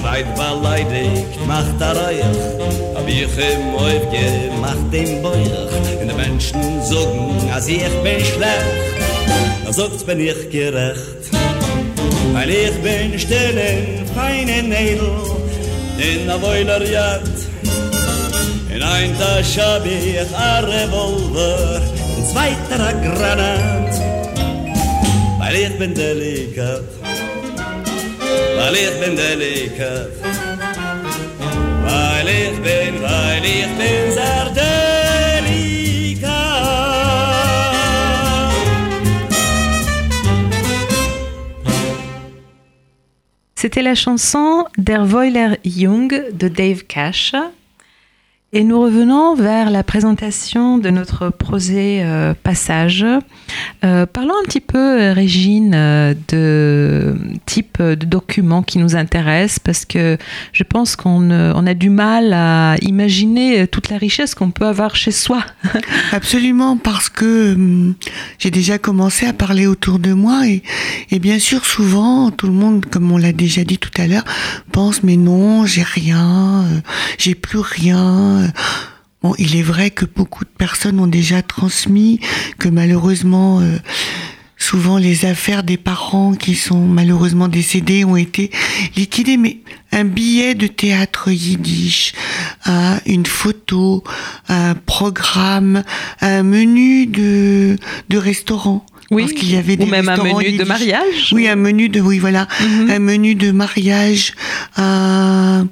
Schreit beleidigt, macht er euch. Hab ich im Häuf gemacht im Beuch. Und die Menschen sagen, als ich bin schlecht Er sagt, bin ich gerecht. Weil bin still in feinen Nädel In der Wäulerjagd In ein Tasch hab ich a Revolver Ein zweiter a Granat. Weil ich bin delikat C'était la chanson Der Voiler Jung de Dave Cash. Et nous revenons vers la présentation de notre projet euh, Passage. Euh, parlons un petit peu, Régine, euh, de type de documents qui nous intéressent, parce que je pense qu'on on a du mal à imaginer toute la richesse qu'on peut avoir chez soi. Absolument, parce que hum, j'ai déjà commencé à parler autour de moi et bien sûr souvent tout le monde, comme on l'a déjà dit tout à l'heure, mais non, j'ai rien, euh, j'ai plus rien. Bon, il est vrai que beaucoup de personnes ont déjà transmis, que malheureusement euh, souvent les affaires des parents qui sont malheureusement décédés ont été liquidées, mais un billet de théâtre yiddish, un- une photo, un programme, un menu de, de restaurant. Oui. Lorsqu'il y avait Ou même un menu de mariage. Oui, un menu de, oui, voilà, Mhm. un menu de mariage, un,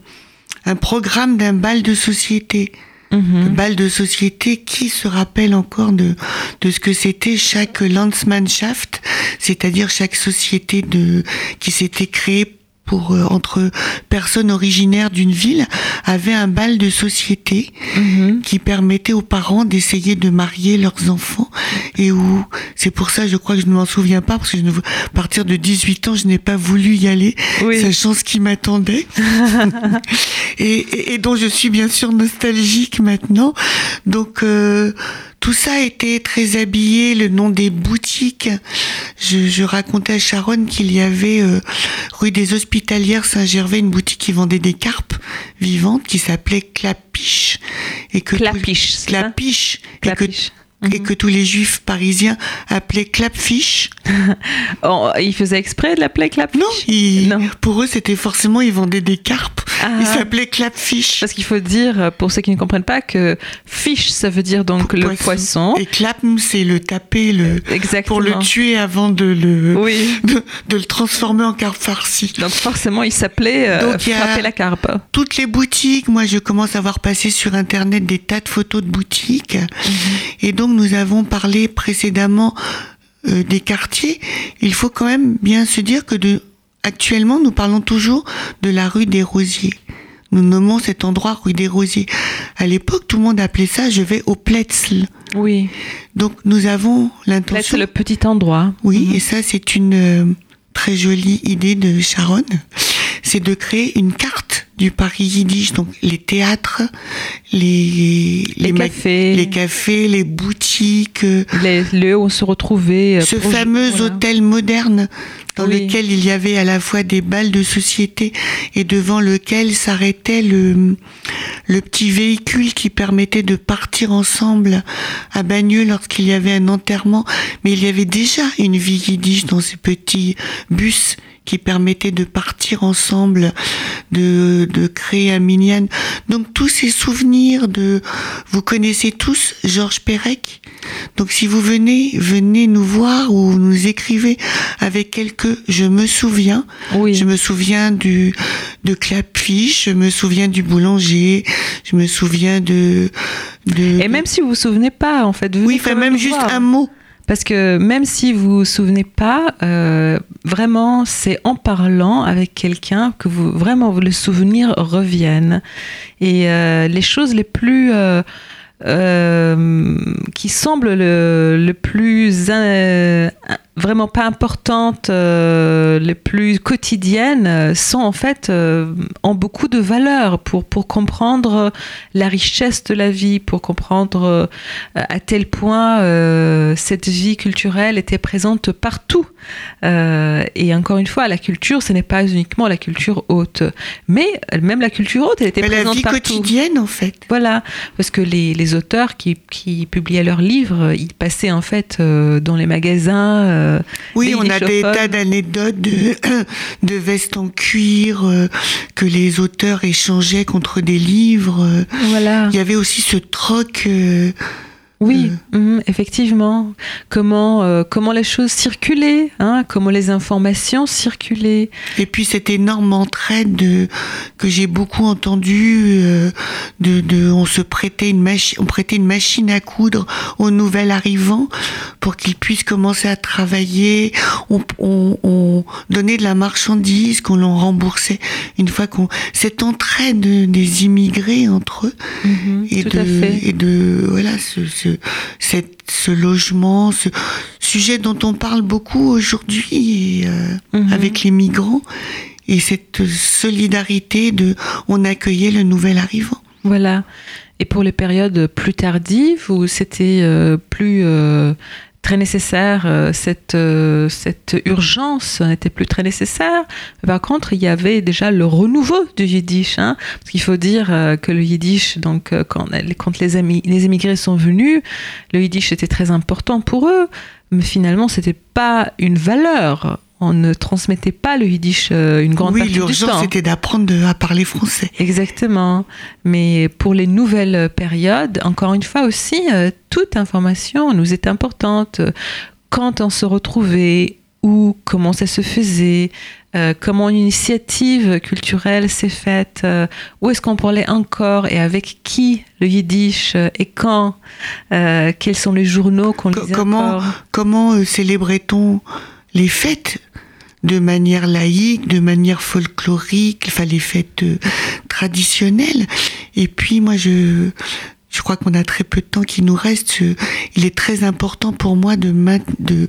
un programme d'un bal de société. Mhm. Le bal de société, qui se rappelle encore de, de ce que c'était chaque Landsmannschaft, c'est-à-dire chaque société de, qui s'était créée pour, euh, entre personnes originaires d'une ville, avait un bal de société Mhm. qui permettait aux parents d'essayer de marier leurs enfants et où c'est pour ça je crois que je ne m'en souviens pas parce que je ne, à partir de 18 ans je n'ai pas voulu y aller Oui. sachant ce qui m'attendait et, et, et dont je suis bien sûr nostalgique maintenant donc euh, tout ça était très habillé, le nom des boutiques. Je, je racontais à Sharon qu'il y avait euh, rue des Hospitalières Saint-Gervais une boutique qui vendait des carpes vivantes qui s'appelait Clapiche. Et que Clapiche, ça Clapiche et que, Clapiche. et que tous les juifs parisiens appelaient Clapfiche. Oh, il faisait exprès de l'appeler clapfiche Non, ils- Non. pour eux c'était forcément ils vendaient des carpes. Ah. Ils s'appelaient Clapfiche. Parce qu'il faut dire, pour ceux qui ne comprennent pas, que fish, ça veut dire donc le poisson. Et clapm, c'est le taper, le Exactement. pour le tuer avant de le Oui. de, de le transformer en carpe farcie. Donc forcément, il s'appelait euh, il y a- frapper la carpe. Toutes les boutiques, moi je commence à voir passer sur internet des tas de photos de boutiques. Et donc nous avons parlé précédemment euh, des quartiers. Il faut quand même bien se dire que de actuellement nous parlons toujours de la rue des Rosiers. Nous nommons cet endroit rue des Rosiers. À l'époque, tout le monde appelait ça je vais au Pletzl. Oui. Donc nous avons l'intention c'est le petit endroit. Oui, Mhm. et ça, c'est une euh, très jolie idée de Sharon. C'est de créer une carte du Paris yiddish, donc les théâtres, les, Les cafés. les cafés, les boutiques, euh, Les lieux où on se retrouvait. euh, ce fameux voilà. hôtel moderne dans Oui. lequel il y avait à la fois des balles de société et devant lequel s'arrêtait le, le petit véhicule qui permettait de partir ensemble à Bagneux lorsqu'il y avait un enterrement. Mais il y avait déjà une vie yiddish dans ces petits bus qui permettaient de partir ensemble, de, de créer un minyan. Donc tous ces souvenirs de, vous connaissez tous Georges Perec. Donc si vous venez, venez nous voir ou nous écrivez avec quelques, je me souviens. Oui. Je me souviens du, de Clapfiche, je me souviens du boulanger, je me souviens de, de. Et même si vous vous souvenez pas, en fait, venez oui, enfin, même juste voir. un mot. Parce que même si vous vous souvenez pas, euh, vraiment, c'est en parlant avec quelqu'un que vous vraiment le souvenir revienne. Et euh, les choses les plus euh, euh, qui semblent le, le plus vraiment pas importantes, euh, les plus quotidiennes, euh, sont en fait euh, ont beaucoup de valeur pour pour comprendre la richesse de la vie, pour comprendre euh, à tel point euh, cette vie culturelle était présente partout. Euh, et encore une fois, la culture, ce n'est pas uniquement la culture haute, mais même la culture haute, elle était Mais la présente vie partout. quotidienne, en fait. Voilà, parce que les, les auteurs qui, qui publiaient leurs livres, ils passaient en fait euh, dans les magasins. Euh, Oui, on a des tas d'anecdotes de, de vestes en cuir euh, que les auteurs échangeaient contre des livres. euh. Voilà. Il y avait aussi ce troc. Oui, mhm, effectivement. Comment, euh, comment les choses circulaient, hein, comment les informations circulaient. Et puis cette énorme entraide de- que j'ai beaucoup entendu, euh, de, de, on se prêtait une machine, on prêtait une machine à coudre au nouvel arrivant pour qu'il puisse commencer à travailler. On, on, on donnait de la marchandise qu'on l'en remboursait une fois qu'on cette entraide des immigrés entre eux Mhm, et tout de à fait. et de voilà ce ce cette- ce logement, ce sujet dont on parle beaucoup aujourd'hui euh, Mhm. avec les migrants et cette solidarité de on accueillait le nouvel arrivant. Voilà. Et pour les périodes plus tardives où c'était euh, plus euh, très nécessaire, euh, cette, euh, cette urgence n'était plus très nécessaire. Par contre, il y avait déjà le renouveau du yiddish. Hein, parce qu'il faut dire euh, que le yiddish, donc, quand, quand les, amis, les émigrés sont venus, le yiddish était très important pour eux. Mais finalement, c'était pas une valeur. On ne transmettait pas le yiddish euh, une grande oui, partie du temps. l'urgence c'était d'apprendre à parler français. Exactement. Mais pour les nouvelles périodes, encore une fois aussi, euh, toute information nous est importante. quand on se retrouvait, où, comment ça se faisait, euh, comment une initiative culturelle s'est faite, euh, où est-ce qu'on parlait encore et avec qui le yiddish euh, et quand, quels sont les journaux qu'on lisait comment encore? comment célébrait-on les fêtes? De manière laïque, de manière folklorique, enfin les fêtes euh, traditionnelles. Et puis moi je je crois qu'on a très peu de temps qui nous reste. Il est très important pour moi de de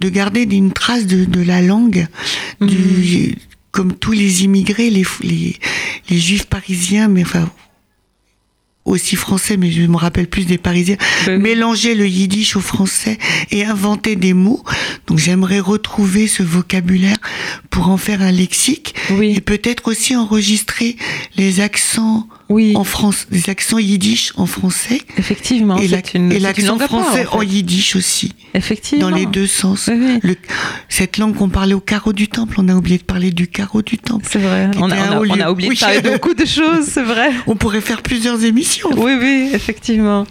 de garder une trace de, de la langue du comme tous les immigrés, les, les, les juifs parisiens, mais enfin aussi français, mais je me rappelle plus des parisiens, Ben oui. mélanger le yiddish au français et inventer des mots. Donc j'aimerais retrouver ce vocabulaire pour en faire un lexique Oui. et peut-être aussi enregistrer les accents Oui, en France, les accents yiddish en français effectivement. et l'accent français en en fait. yiddish aussi, Effectivement. dans les deux sens. Oui, oui. Le- cette langue qu'on parlait au carreau du temple, on a oublié de parler du carreau du temple. C'est vrai. On a, on on oublié de parler beaucoup de choses, c'est vrai. On pourrait faire plusieurs émissions. Oui, oui, effectivement.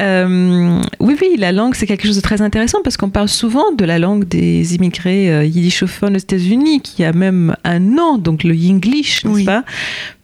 Euh, oui, oui, la langue, c'est quelque chose de très intéressant parce qu'on parle souvent de la langue des immigrés euh, yiddishophones aux États-Unis, qui a même un nom, donc le Yinglish, n'est-ce Oui. pas?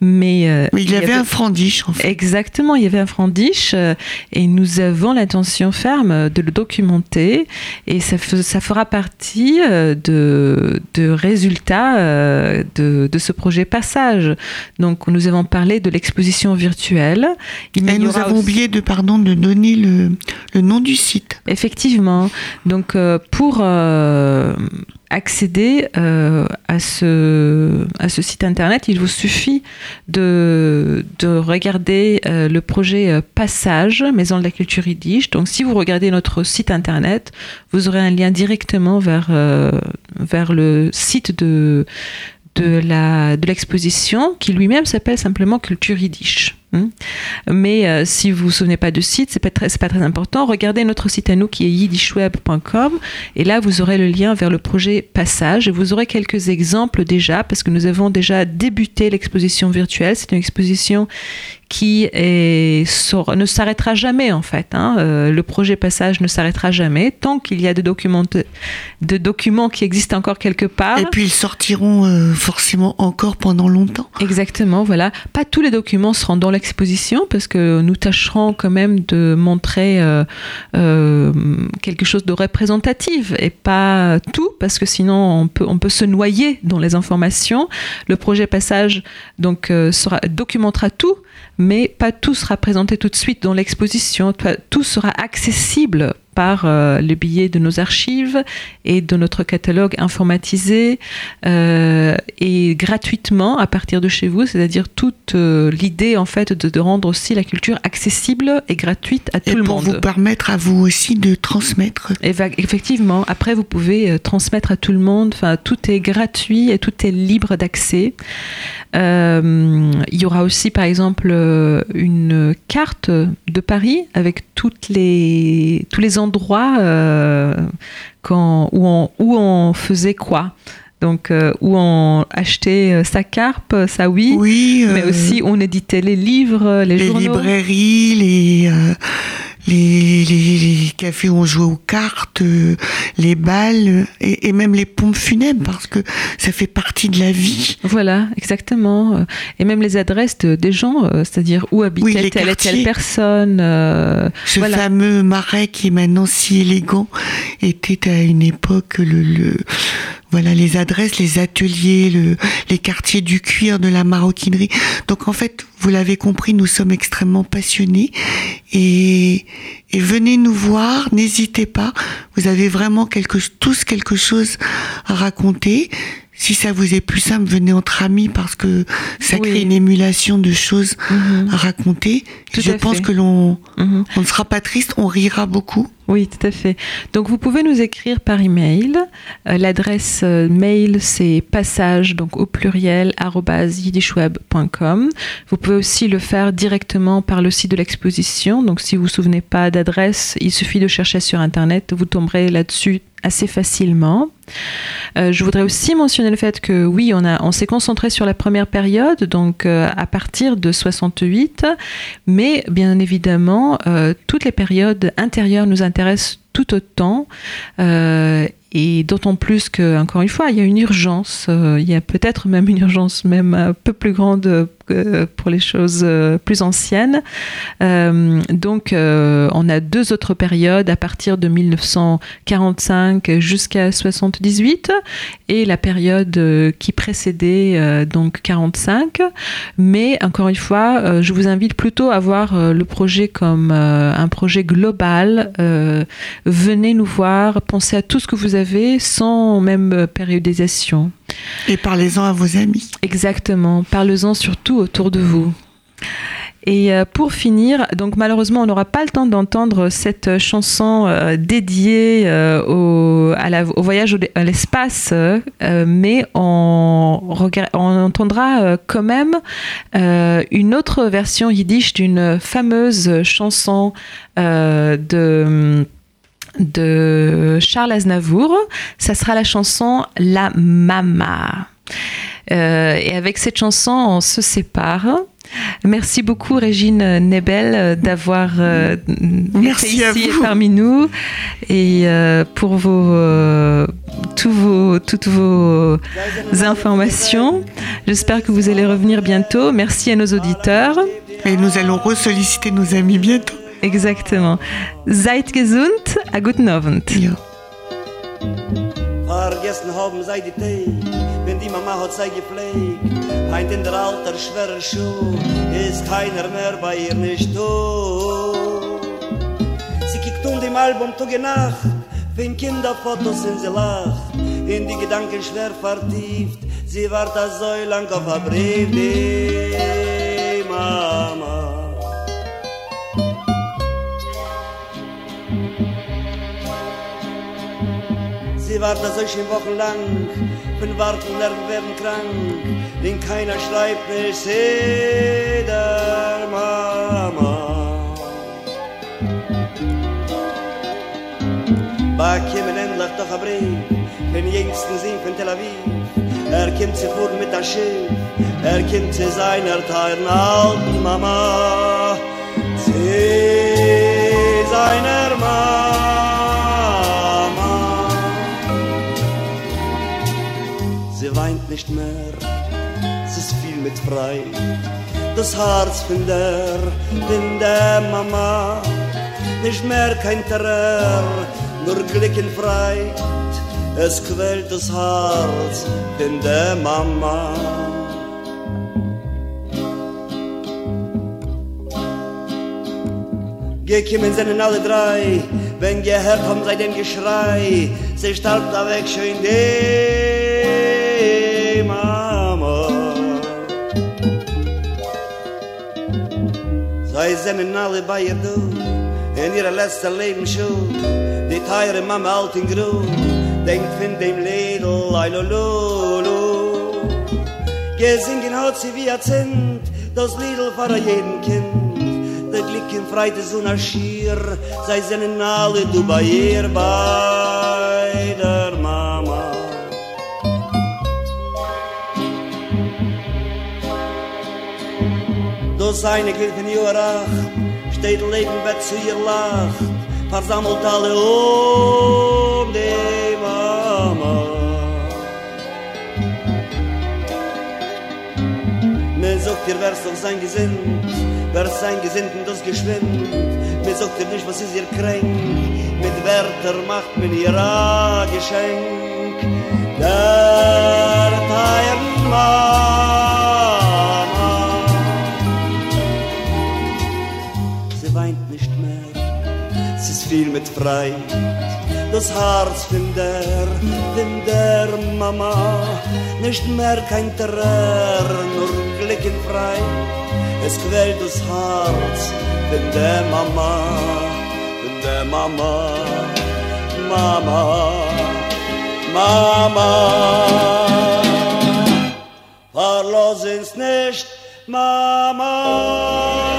Mais, euh, il y avait un frandish en fait. Exactement, il y avait un frandish euh, et nous avons l'intention ferme de le documenter et ça, ça fera partie euh, de, de résultats euh, de, de ce projet Passage. Donc nous avons parlé de l'exposition virtuelle. Il Et nous avons aussi- oublié de, pardon, de donner le, le nom du site. Effectivement. Donc, pour accéder euh, à, ce, à ce site internet, il vous suffit de, de regarder euh, le projet euh, Passage, Maison de la Culture Yiddish. Donc, si vous regardez notre site internet, vous aurez un lien directement vers, euh, vers le site de de la de l'exposition qui lui-même s'appelle simplement Culture Yiddish. Hein. Mais euh, si vous vous souvenez pas de site, c'est pas pas très important. Regardez notre site à nous qui est yiddishweb.com et là vous aurez le lien vers le projet Passage et vous aurez quelques exemples déjà parce que nous avons déjà débuté l'exposition virtuelle. C'est une exposition qui est, ne s'arrêtera jamais en fait. hein. Euh, le projet Passage ne s'arrêtera jamais tant qu'il y a de documents, de documents qui existent encore quelque part. Et puis ils sortiront euh, forcément encore pendant longtemps. Exactement, voilà. Pas tous les documents seront dans l'exposition parce que nous tâcherons quand même de montrer euh, quelque chose de représentatif et pas tout parce que sinon on peut, on peut se noyer dans les informations. Le projet Passage donc sera, documentera tout, mais pas tout sera présenté tout de suite dans l'exposition. Tout sera accessible par euh, le biais de nos archives et de notre catalogue informatisé euh, et gratuitement à partir de chez vous, c'est-à-dire toute euh, l'idée en fait de, de rendre aussi la culture accessible et gratuite à tout Et le pour monde. vous permettre à vous aussi de transmettre. Et va- effectivement, après vous pouvez euh, transmettre à tout le monde. Enfin, tout est gratuit et tout est libre d'accès. Il y aura aussi, par exemple, une carte de Paris avec toutes les tous les endroits euh, quand, où on où on faisait quoi. Donc, euh, où on achetait euh, sa carpe, ça oui, Oui, mais aussi on éditait les livres, les, les journaux. librairies, les, les, les, les cafés où on jouait aux cartes, euh, les balles et, et même les pompes funèbres parce que ça fait partie de la vie. Voilà, exactement. Et même les adresses de- des gens, euh, c'est-à-dire où habitait Oui, telle et telle personne. euh, Ce Voilà. fameux marais qui est maintenant si élégant était à une époque le, le voilà les adresses, les ateliers, le, les quartiers du cuir, de la maroquinerie. Donc en fait, vous l'avez compris, nous sommes extrêmement passionnés et, et venez nous voir, n'hésitez pas. Vous avez vraiment quelque, tous quelque chose à raconter. Si ça vous est plus simple, venez entre amis parce que ça Oui. crée une émulation de choses mhm, à raconter. Tout Je à pense fait. que l'on mhm. on ne sera pas triste, on rira beaucoup. Oui, tout à fait. Donc vous pouvez nous écrire par email. Euh, L'adresse euh, mail c'est passage donc au pluriel yiddishweb.com. Vous pouvez aussi le faire directement par le site de l'exposition. Donc si vous vous souvenez pas d'adresse, il suffit de chercher sur internet, vous tomberez là-dessus assez facilement. Euh, je voudrais aussi mentionner le fait que oui, on, on s'est concentré sur la première période, donc à partir de 68, mais bien évidemment, toutes les périodes intérieures nous intéressent tout autant. Euh, et d'autant plus que, encore une fois, il y a une urgence. euh, il y a peut-être même une urgence même un peu plus grande pour les choses euh, plus anciennes. Euh, donc, euh, on a deux autres périodes à partir de 1945 jusqu'à 78 et la période qui précédait donc 45. Mais encore une fois, je vous invite plutôt à voir le projet comme un projet global. Venez nous voir, pensez à tout ce que vous avez sans même périodisation. Et parlez-en à vos amis. Exactement. Parlez-en surtout autour de vous. Et euh, pour finir, donc malheureusement, on n'aura pas le temps d'entendre cette euh, chanson euh, dédiée au, voyage à l'espace, mais on, entendra quand même une autre version yiddish d'une fameuse chanson de de Charles Aznavour. Ça sera la chanson La Mama. Euh, et avec cette chanson, on se sépare. Merci beaucoup Régine Nebel d'avoir euh, été ici parmi nous et euh, pour vos, euh, tous vos, toutes vos informations. J'espère que vous allez revenir bientôt. Merci à nos auditeurs. Et nous allons ressolliciter nos amis bientôt. Exactement. Seid gesund, a guten Abend. Ja. Vergessen haben sei die Tee, wenn die Mama hat sei gepflegt. Heint in der alter schwerer Schuh, ist keiner mehr bei ihr nicht tot. Sie kickt um dem Album und Nacht, wenn Kinderfotos in sie lacht, in die Gedanken schwer vertieft, sie wartet so lang auf ein Brief, die Mama. Sie wartet so schön wochenlang, wenn warten Nerven werden krank, denn keiner schreibt mir, seh der Mama. Bekämen endlich doch ein Brief, den jüngsten Sinn von Tel Aviv. Er kommt zu fuhren mit der Schiff, er kommt zu seiner teuren alten Mama. Zu seiner Mama. Nicht mehr, es ist viel mit frei. Das Herz von der, von der Mama, nicht mehr kein Terror, nur Glück und Freit. Es quält das Herz von der Mama. Gekommen sind alle drei, wenn gehört haben sei dem Geschrei, sie starb da weg schön die Sei sind alle bei ihr du, in ihrer letzter Leben schon, die teure Mama alt in Gru, denkt von dem Lidl, ai lo lo lo. Gesingen hat sie wie ein Zint, das Lidl für jeden Kind. Der Glück im Freite so nach Schier, sei seinen alle du bei ihr, bei Das eine Glück von Jurach, steht Leben wird zu ihr lacht, versammelt alle um die Mama. Mir sagt ihr, wär's doch sein Gesinnt, wär's sein Gesinnt und das geschwind. Mir sagt ihr nicht, was ist ihr kränk, mit Wärter macht mir ihr ein Geschenk. Der Teilen Mama. Viel mit Freit. Das Herz von der, von der Mama, nicht mehr kein Terror, nur Glück und frei. Es quält das Herz von der Mama, von der Mama, Mama, Mama. Verlass uns nicht, Mama.